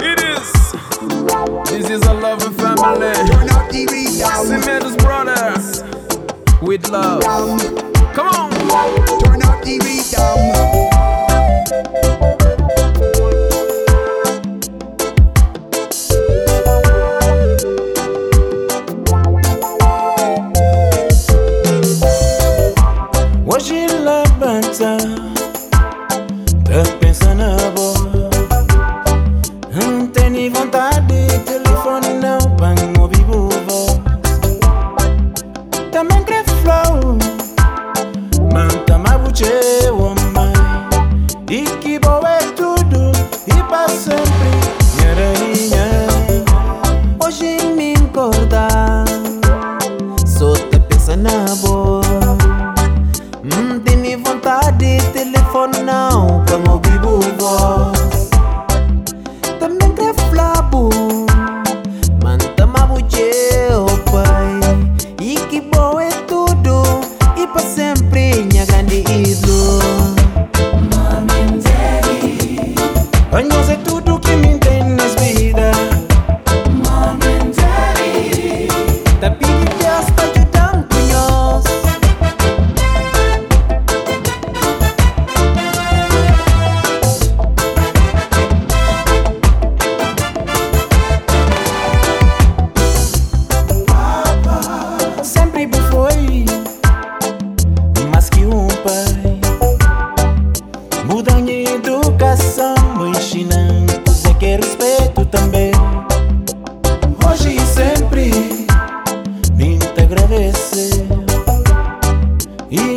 It is. This is a loving family. Cementus brothers with love. Come on. Turn out TV down. Hoje lá blessed. When was it to do, Kimmy?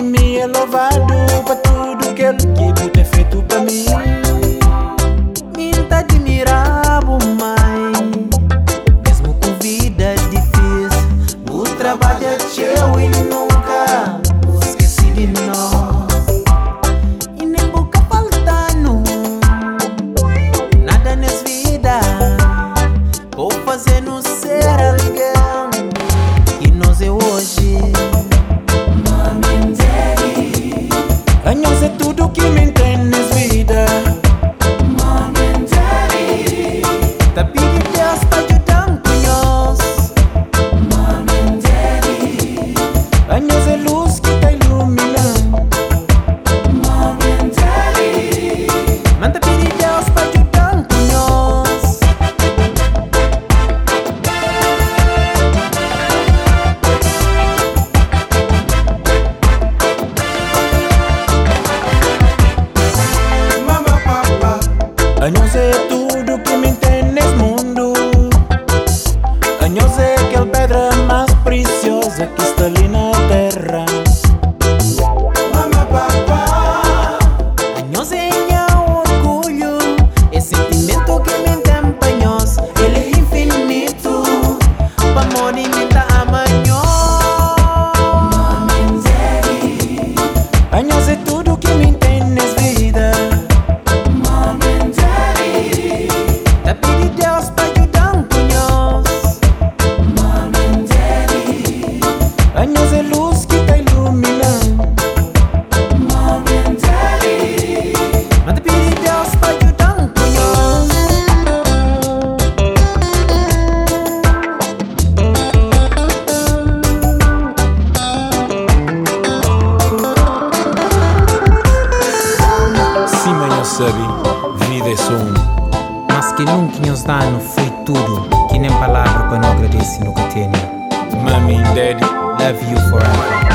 Me é louvado Pra tudo que Ele tem feito para mim. Años de aquel pedra más preciosa cristalina sabe, vida é só um. Mas que nunca nos dano foi tudo, que nem palavra para não agradecer no que tenho. Mami and daddy, love you forever.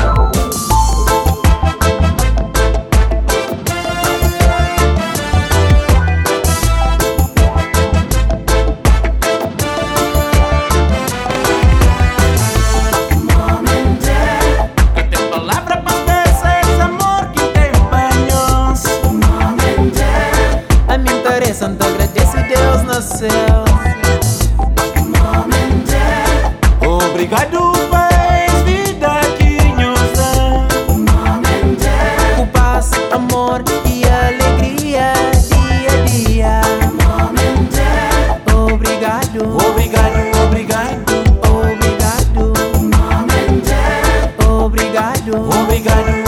我比该